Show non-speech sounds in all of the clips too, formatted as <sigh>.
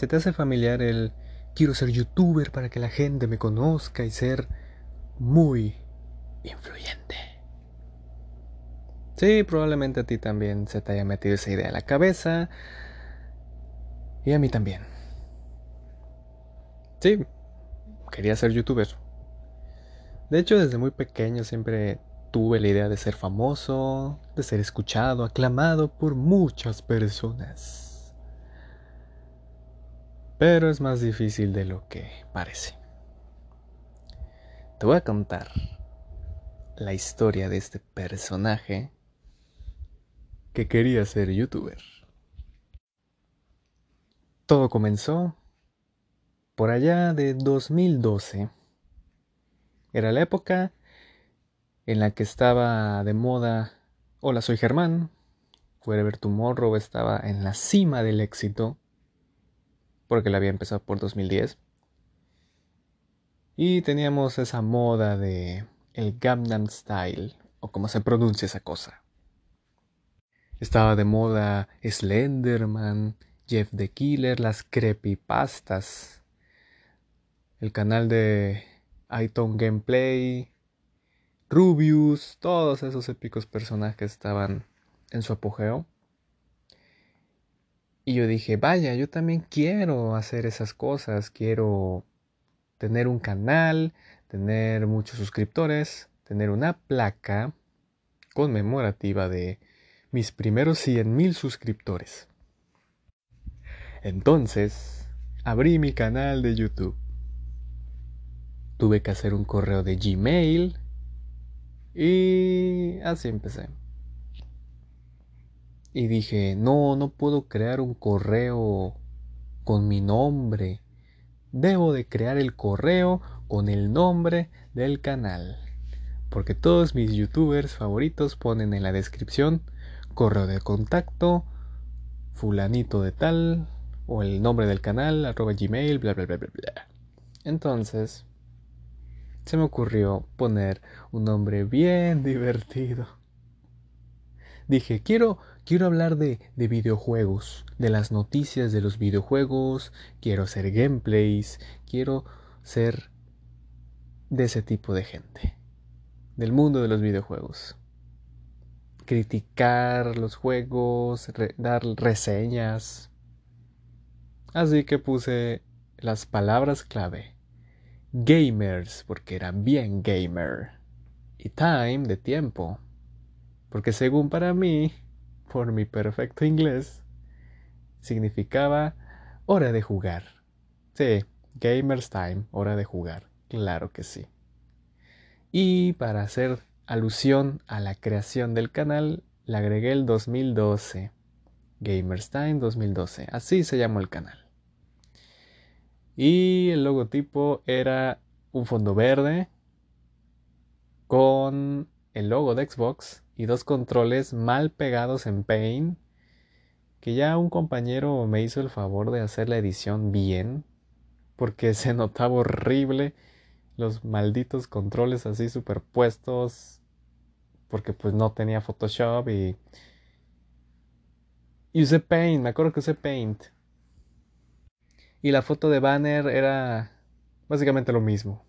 ¿Se te hace familiar el quiero ser youtuber para que la gente me conozca y ser muy influyente? Sí, probablemente a ti también se te haya metido esa idea en la cabeza. Y a mí también. Sí, quería ser youtuber. De hecho, desde muy pequeño siempre tuve la idea de ser famoso, de ser escuchado, aclamado por muchas personas. Pero es más difícil de lo que parece. Te voy a contar la historia de este personaje que quería ser youtuber. Todo comenzó por allá de 2012. Era la época en la que estaba de moda Hola, soy Germán. Forever Tomorrow estaba en la cima del éxito porque la había empezado por 2010. Y teníamos esa moda de el Gangnam Style o como se pronuncia esa cosa. Estaba de moda Slenderman, Jeff the Killer, las creepypastas, el canal de iTunes Gameplay, Rubius, todos esos épicos personajes estaban en su apogeo. Y yo dije, vaya, yo también quiero hacer esas cosas, quiero tener un canal, tener muchos suscriptores, tener una placa conmemorativa de mis primeros 100 mil suscriptores. Entonces, abrí mi canal de YouTube. Tuve que hacer un correo de Gmail y así empecé. Y dije, no, no puedo crear un correo con mi nombre. Debo de crear el correo con el nombre del canal. Porque todos mis youtubers favoritos ponen en la descripción correo de contacto, fulanito de tal, o el nombre del canal, arroba gmail, bla bla bla bla bla. Entonces, se me ocurrió poner un nombre bien <laughs> divertido. Dije, quiero, quiero hablar de, de videojuegos, de las noticias de los videojuegos, quiero hacer gameplays, quiero ser de ese tipo de gente, del mundo de los videojuegos. Criticar los juegos, dar reseñas. Así que puse las palabras clave gamers, porque era bien gamer, y time de tiempo, porque según para mí, por mi perfecto inglés, significaba hora de jugar. Sí, gamers time, hora de jugar, claro que sí. Y para hacer alusión a la creación del canal, le agregué el 2012. Gamers Time 2012, así se llamó el canal. Y el logotipo era un fondo verde con el logo de Xbox y dos controles mal pegados en Paint. Que ya un compañero me hizo el favor de hacer la edición bien. Porque <laughs> se notaba horrible los malditos controles así superpuestos. Porque pues no tenía Photoshop y... Y usé Paint, me acuerdo que usé Paint. Y la foto de banner era básicamente lo mismo.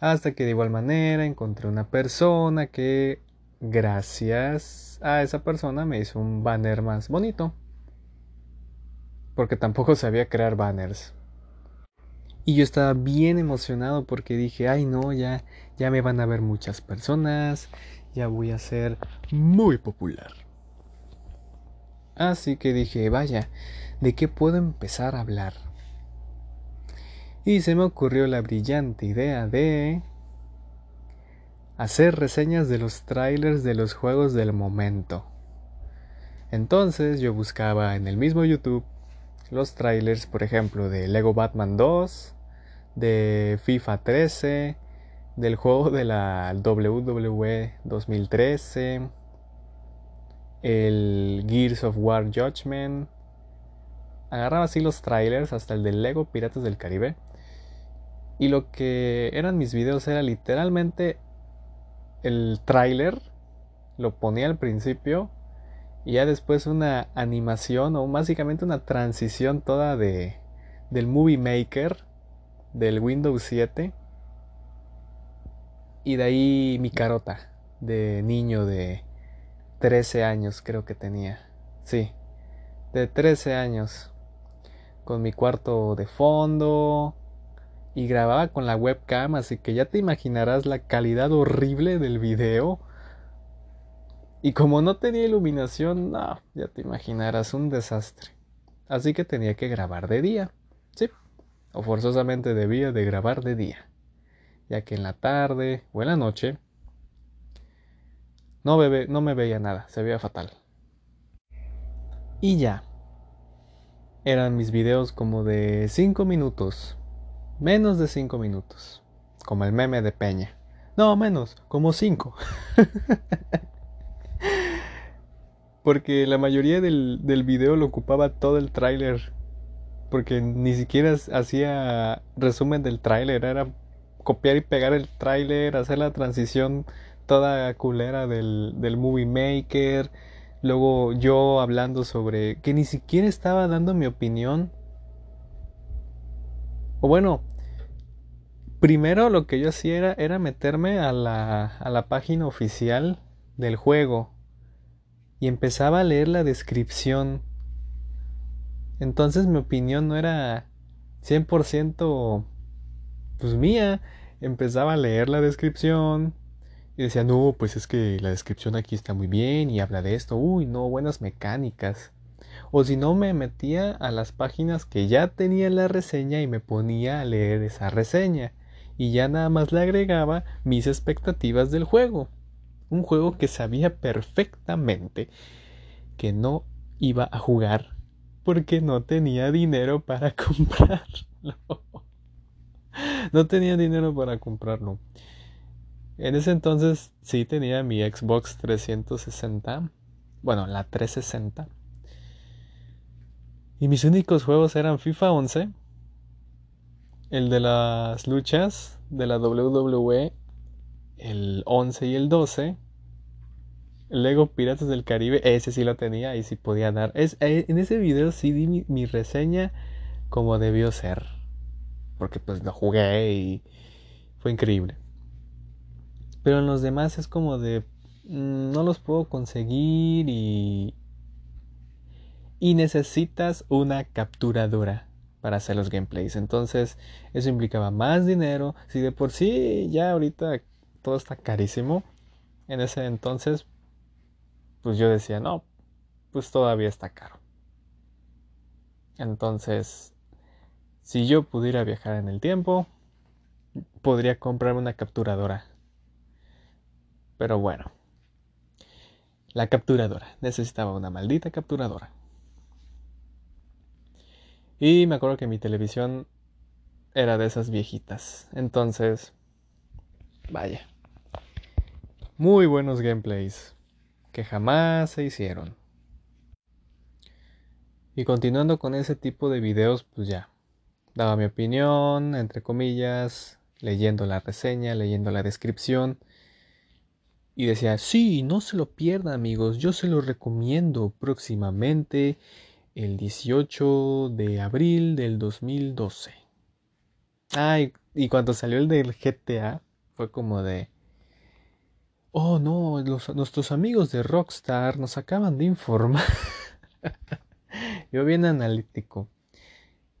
Hasta que de igual manera encontré una persona que gracias a esa persona me hizo un banner más bonito. Porque tampoco <laughs> sabía crear banners. Y yo estaba bien emocionado porque dije, ay no, ya, ya me van a ver muchas personas, ya voy a ser muy popular. Así que dije, vaya, ¿de qué puedo empezar a hablar? Y se me ocurrió la brillante idea de hacer reseñas de los trailers de los juegos del momento. Entonces yo buscaba en el mismo YouTube los trailers, por ejemplo, de Lego Batman 2, de FIFA 13, del juego de la WWE 2013, el Gears of War Judgment. Agarraba así los trailers hasta el de Lego Piratas del Caribe. Y lo que eran mis videos era literalmente el trailer. Lo ponía al principio y ya después una animación o básicamente una transición toda de del Movie Maker del Windows 7 y de ahí mi carota de niño de 13 años creo que tenía. Sí, de 13 años. Con mi cuarto de fondo. Y grababa con la webcam, así que ya te imaginarás la calidad horrible del video. Y como no tenía iluminación, no, ya te imaginarás un desastre. Así que tenía que grabar de día. Sí, o forzosamente debía de grabar de día. Ya que en la tarde o en la noche no, no me veía nada, se veía fatal. Y ya. Eran mis videos como de 5 minutos. Menos de 5 minutos. Como el meme de Peña. No, menos, como 5. <laughs> Porque la mayoría del, del video lo ocupaba todo el tráiler. Porque ni siquiera hacía resumen del tráiler. Era copiar y pegar el tráiler, hacer la transición toda culera del, del movie maker. Luego yo hablando sobre que ni siquiera estaba dando mi opinión. O bueno, primero lo que yo hacía era, meterme a la, a la página oficial del juego y empezaba a leer la descripción. Entonces mi opinión no era 100% pues mía. Empezaba a leer la descripción, y decía, no, pues es que la descripción aquí está muy bien y habla de esto. Uy, no, buenas mecánicas. O si no, me metía a las páginas que ya tenía la reseña y me ponía a leer esa reseña. Y ya nada más le agregaba mis expectativas del juego. Un juego que sabía perfectamente que no iba a jugar porque no tenía dinero para <laughs> comprarlo. no tenía dinero para comprarlo. En ese entonces sí tenía mi Xbox 360. Bueno, la 360. Y mis únicos juegos eran FIFA 11. El de las luchas de la WWE. El 11 y el 12. El Lego Piratas del Caribe. Ese sí lo tenía y sí podía dar. Es, eh, en ese video sí di mi, mi reseña como debió ser. Porque pues lo jugué y fue increíble. Pero en los demás es como de mm, no los puedo conseguir y y necesitas una capturadora para hacer los gameplays. Entonces, eso implicaba más dinero. Si de por sí ya ahorita todo está carísimo, en ese entonces pues yo decía, "No, pues todavía está caro." Entonces, si yo pudiera viajar en el tiempo, podría comprarme una capturadora pero bueno. La capturadora. Necesitaba una maldita capturadora. Y me acuerdo que mi televisión era de esas viejitas. Entonces, vaya. Muy buenos gameplays que jamás se hicieron. Y continuando con ese tipo de videos, pues ya. Daba mi opinión, entre comillas, leyendo la reseña, leyendo la descripción y decía, sí, no se lo pierda amigos, yo se lo recomiendo próximamente el 18 de abril del 2012. Ay, y cuando salió el del GTA fue como de... Oh no, nuestros amigos de Rockstar nos acaban de informar. <laughs> Yo bien analítico.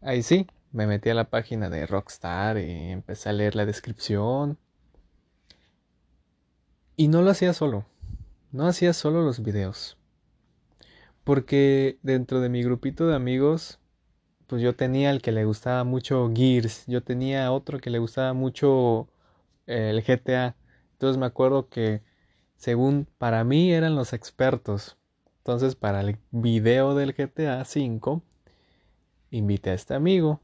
Ahí sí, me metí a la página de Rockstar y empecé a leer la descripción y no lo hacía solo. No hacía solo los videos. Porque dentro de mi grupito de amigos, pues yo tenía el que le gustaba mucho Gears. Yo tenía otro que le gustaba mucho eh, el GTA. Entonces me acuerdo que según para mí eran los expertos. Entonces para el video del GTA 5 invité a este amigo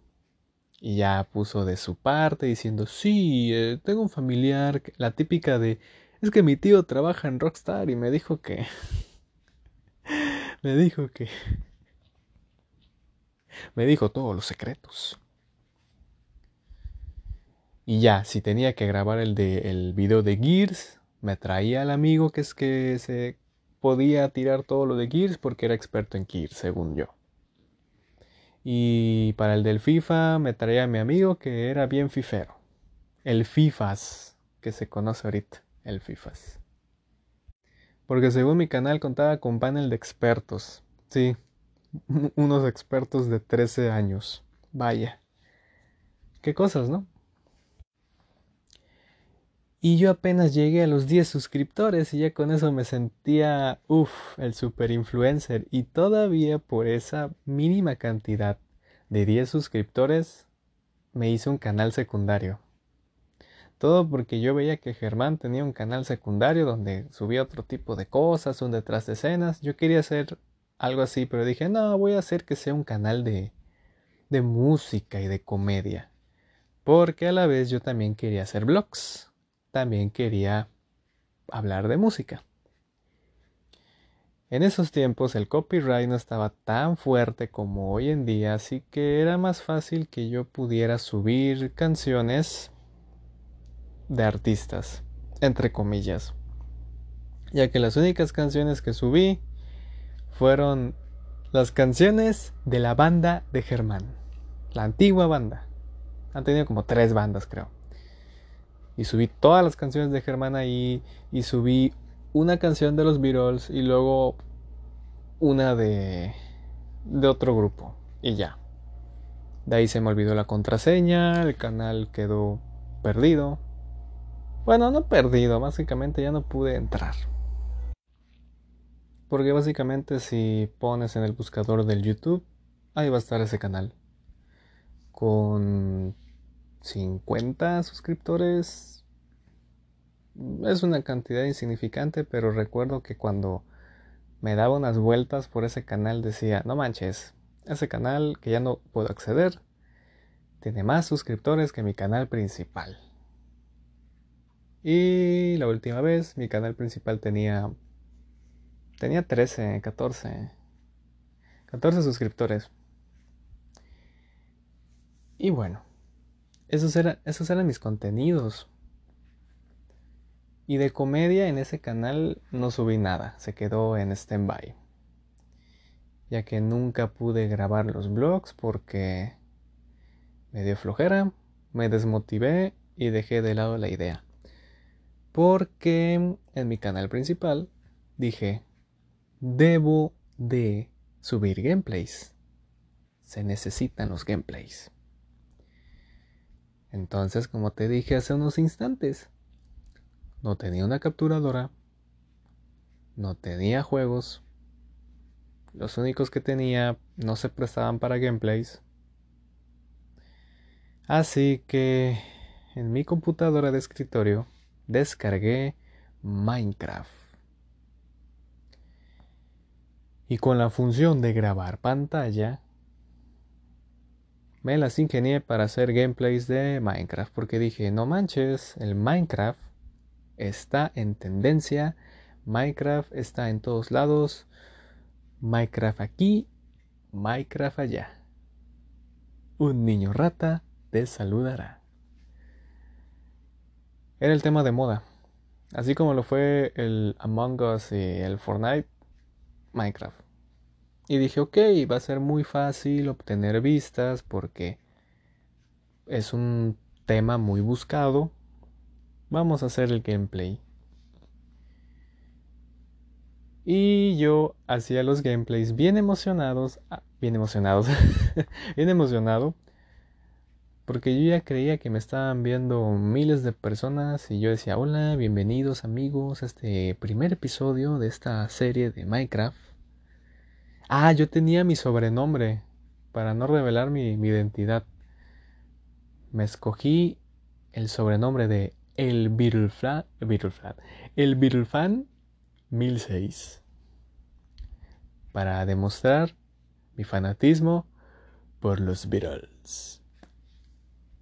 y ya puso de su parte diciendo, sí, eh, tengo un familiar, la típica de, es que mi tío trabaja en Rockstar y me dijo que... <laughs> me dijo que... <laughs> Me dijo todos los secretos. Y ya, si tenía que grabar el, de, el video de Gears, me traía al amigo que es que se podía tirar todo lo de Gears porque era experto en Gears, según yo. Y para el del FIFA me traía a mi amigo que era bien fifero. El FIFAS, que se conoce ahorita, el FIFAS. Porque según mi canal contaba con panel de expertos. Sí, unos expertos de 13 años. Vaya. Qué cosas, ¿no? Y yo apenas llegué a los 10 suscriptores y ya con eso me sentía, uff, el super influencer. Y todavía por esa mínima cantidad de 10 suscriptores me hice un canal secundario. Todo porque yo veía que Germán tenía un canal secundario donde subía otro tipo de cosas, un detrás de escenas. Yo quería hacer algo así, pero dije, no, voy a hacer que sea un canal de, de música y de comedia. Porque a la vez yo también quería hacer vlogs también quería hablar de música. En esos tiempos el copyright no estaba tan fuerte como hoy en día, así que era más fácil que yo pudiera subir canciones de artistas, entre comillas, ya que las únicas canciones que subí fueron las canciones de la banda de Germán, la antigua banda. Han tenido como tres bandas, creo y subí todas las canciones de Germán ahí y subí una canción de los Beatles y luego una de de otro grupo y ya. De ahí se me olvidó la contraseña, el canal quedó perdido. Bueno, no perdido, básicamente ya no pude entrar. Porque básicamente si pones en el buscador del YouTube, ahí va a estar ese canal. Con 50 suscriptores. Es una cantidad insignificante, pero recuerdo que cuando me daba unas vueltas por ese canal decía, no manches, ese canal que ya no puedo acceder tiene más suscriptores que mi canal principal. Y la última vez mi canal principal tenía tenía 13, 14 14 suscriptores. Y bueno, esos, esos eran mis contenidos. Y de comedia en ese canal no subí nada, se quedó en stand-by. Ya que nunca pude grabar los vlogs porque me dio flojera, me desmotivé y dejé de lado la idea. Porque en mi canal principal dije, debo de subir gameplays. Se necesitan los gameplays. Entonces, como te dije hace unos instantes, no tenía una capturadora, no tenía juegos, los únicos que tenía no se prestaban para gameplays. Así que en mi computadora de escritorio descargué Minecraft. Y con la función de grabar pantalla, me las ingenié para hacer gameplays de Minecraft porque dije, no manches, el Minecraft está en tendencia, Minecraft está en todos lados, Minecraft aquí, Minecraft allá. Un niño rata te saludará. Era el tema de moda, así como lo fue el Among Us y el Fortnite, Minecraft. Y dije, ok, va a ser muy fácil obtener vistas porque es un tema muy buscado. Vamos a hacer el gameplay. Y yo hacía los gameplays bien emocionados, ah, bien emocionados, <laughs> bien emocionado, porque yo ya creía que me estaban viendo miles de personas y yo decía, hola, bienvenidos amigos a este primer episodio de esta serie de Minecraft. Ah, yo tenía mi sobrenombre para no revelar mi, identidad. Me escogí el sobrenombre de El Beatlefan, El Beatlefan 1006 para demostrar mi fanatismo por los Beatles.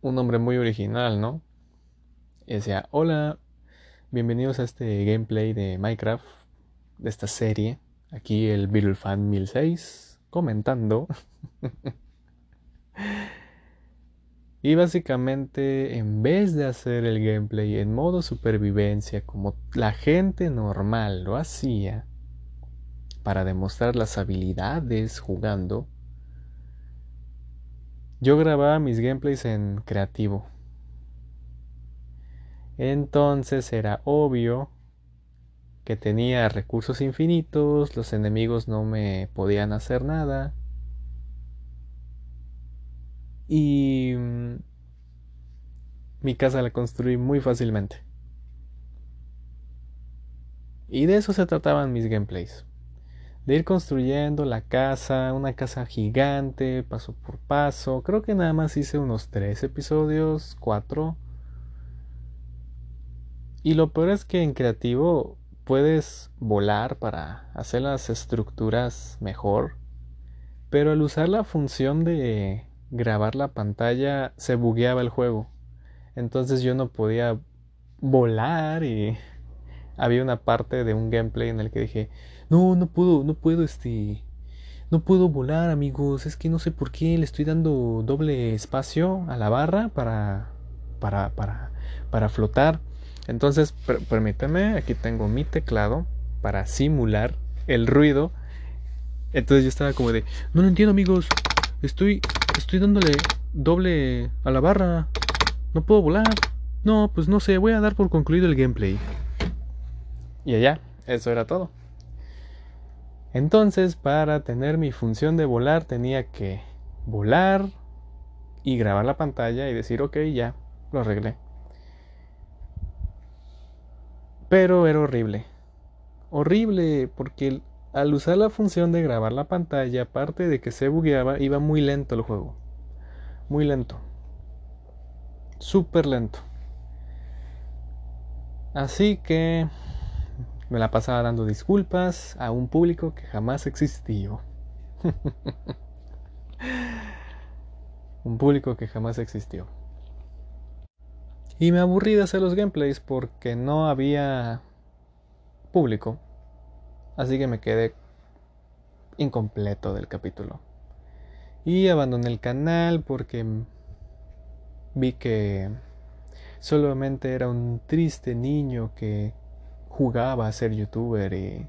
Un nombre muy original, ¿no? Y decía, hola, bienvenidos a este gameplay de Minecraft, de esta serie Aquí el Beatlefan 1006 comentando. <laughs> y básicamente en vez de hacer el gameplay en modo supervivencia como la gente normal lo hacía, para demostrar las habilidades jugando, yo grababa mis gameplays en creativo. Entonces era obvio que tenía recursos infinitos, los enemigos no me podían hacer nada. Y mm, mi casa la construí muy fácilmente. Y de eso se trataban mis gameplays. De ir construyendo la casa, una casa gigante, paso por paso. Creo que nada más hice unos tres episodios, cuatro. Y lo peor es que en creativo puedes volar para hacer las estructuras mejor. Pero al usar la función de grabar la pantalla se bugueaba el juego. Entonces yo no podía volar y <laughs> había una parte de un gameplay en el que dije, no, no puedo, no puedo, este, no puedo volar, amigos, es que no sé por qué le estoy dando doble espacio a la barra para, para, para, para flotar. Entonces, permíteme, aquí tengo mi teclado para simular el ruido. Entonces yo estaba como de, no lo entiendo, amigos, estoy, estoy dándole doble a la barra, no puedo volar. No, pues no sé, voy a dar por concluido el gameplay. Y allá, eso era todo. Entonces, para tener mi función de volar, tenía que volar y grabar la pantalla y decir, ok, ya, lo arreglé. Pero era horrible. Horrible, porque al usar la función de grabar la pantalla, aparte de que se bugueaba, iba muy lento el juego. Muy lento. Súper lento. Así que me la pasaba dando disculpas a un público que jamás existió. <laughs> un público que jamás existió. Y me aburrí de hacer los gameplays porque no había público. Así que me quedé incompleto del capítulo. Y abandoné el canal porque vi que solamente era un triste niño que jugaba a ser youtuber y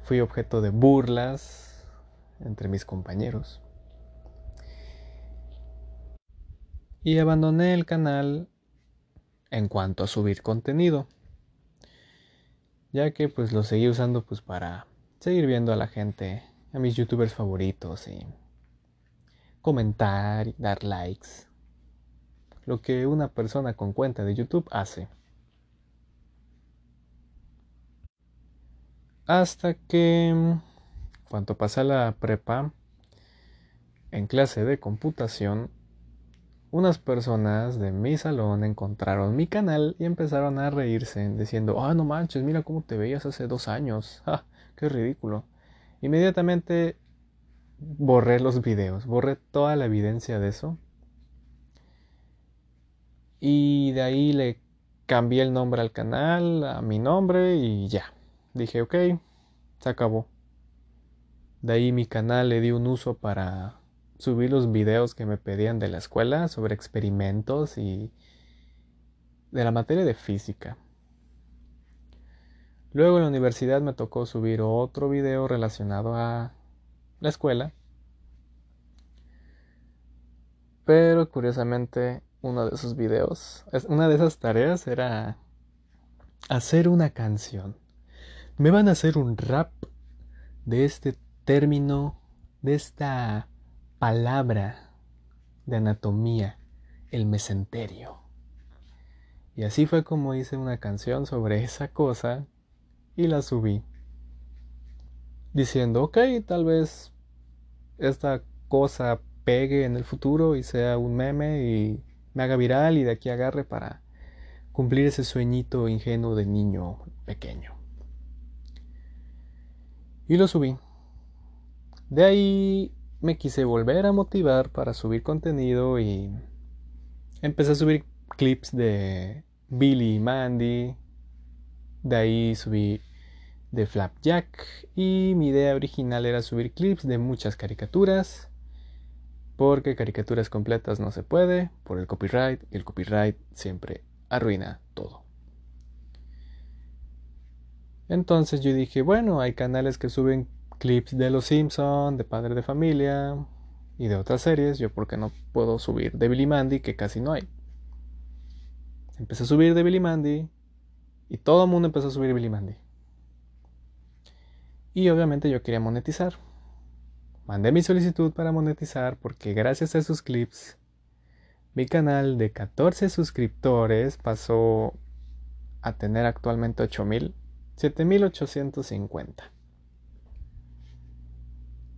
fui objeto de burlas entre mis compañeros. Y abandoné el canal en cuanto a subir contenido, ya que pues lo seguí usando pues para seguir viendo a la gente, a mis youtubers favoritos y comentar y dar likes. Lo que una persona con cuenta de YouTube hace. Hasta que, cuando pasé la prepa, en clase de computación, unas personas de mi salón encontraron mi canal y empezaron a reírse, diciendo, ah, no manches, mira cómo te veías hace dos años, <laughs> ah, qué ridículo. Inmediatamente borré los videos, borré toda la evidencia de eso. Y de ahí le cambié el nombre al canal, a mi nombre y ya. Dije, ok, se acabó. De ahí mi canal le di un uso para subir los videos que me pedían de la escuela sobre experimentos y de la materia de física. Luego en la universidad me tocó subir otro video relacionado a la escuela. Pero curiosamente uno de esos videos, una de esas tareas era hacer una canción me van a hacer un rap de este término, de esta palabra de anatomía, el mesenterio. Y así fue como hice una canción sobre esa cosa y la subí. Diciendo, ok, tal vez esta cosa pegue en el futuro y sea un meme y me haga viral y de aquí agarre para cumplir ese sueñito ingenuo de niño pequeño. Y lo subí. De ahí me quise volver a motivar para subir contenido y empecé a subir clips de Billy y Mandy. De ahí subí de Flapjack y mi idea original era subir clips de muchas caricaturas porque caricaturas completas no se puede por el copyright y el copyright siempre arruina todo. Entonces yo dije, bueno, hay canales que suben clips de Los Simpson, de Padre de Familia y de otras series. Yo porque no puedo subir de Billy Mandy, que casi no hay. Empecé a subir de Billy Mandy y todo el mundo empezó a subir Billy Mandy. Y obviamente yo quería monetizar. Mandé mi solicitud para monetizar porque gracias a esos clips mi canal de 14 suscriptores pasó a tener actualmente 8000, 7850.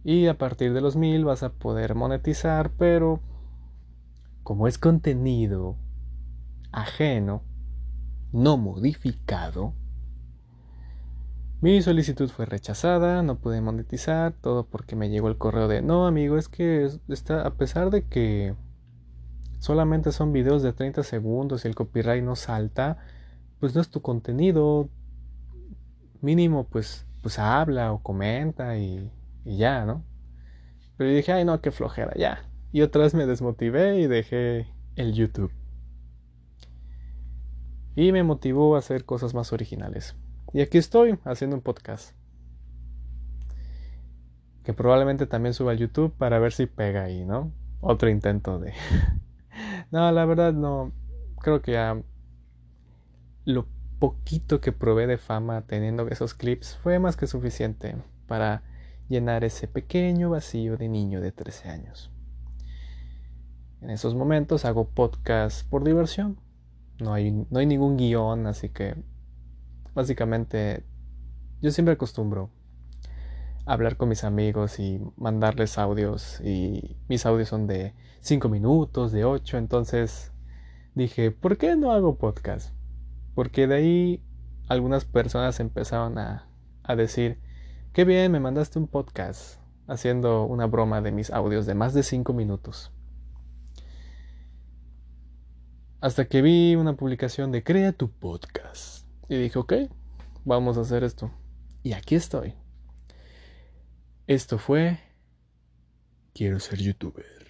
Y a partir de los 1000 vas a poder monetizar, pero como es contenido ajeno, no modificado, mi solicitud fue rechazada, no pude monetizar, todo porque me llegó el correo de no amigo, es que está, a pesar de que solamente son videos de 30 segundos y el copyright no salta, pues no es tu contenido. Mínimo, pues, pues habla o comenta y, ya, ¿no? Pero dije, ay no, qué flojera, ya. Y otra vez me desmotivé y dejé el YouTube. Y me motivó a hacer cosas más originales. Y aquí estoy haciendo un podcast. Que probablemente también suba al YouTube para ver si pega ahí, ¿no? Otro intento de... <laughs> no, la verdad no. Creo que ya lo poquito que probé de fama teniendo esos clips fue más que suficiente para llenar ese pequeño vacío de niño de 13 años. En esos momentos hago podcast por diversión. No hay, no hay ningún guion, así que Básicamente, yo siempre acostumbro hablar con mis amigos y mandarles audios y mis audios son de 5 minutos, de 8, entonces dije, ¿por qué no hago podcast? Porque de ahí algunas personas empezaron a, a decir, qué bien, me mandaste un podcast haciendo una broma de mis audios de más de 5 minutos. Hasta que vi una publicación de Crea tu podcast. Y dije, ok, vamos a hacer esto. Y aquí estoy. Esto fue... Quiero ser youtuber.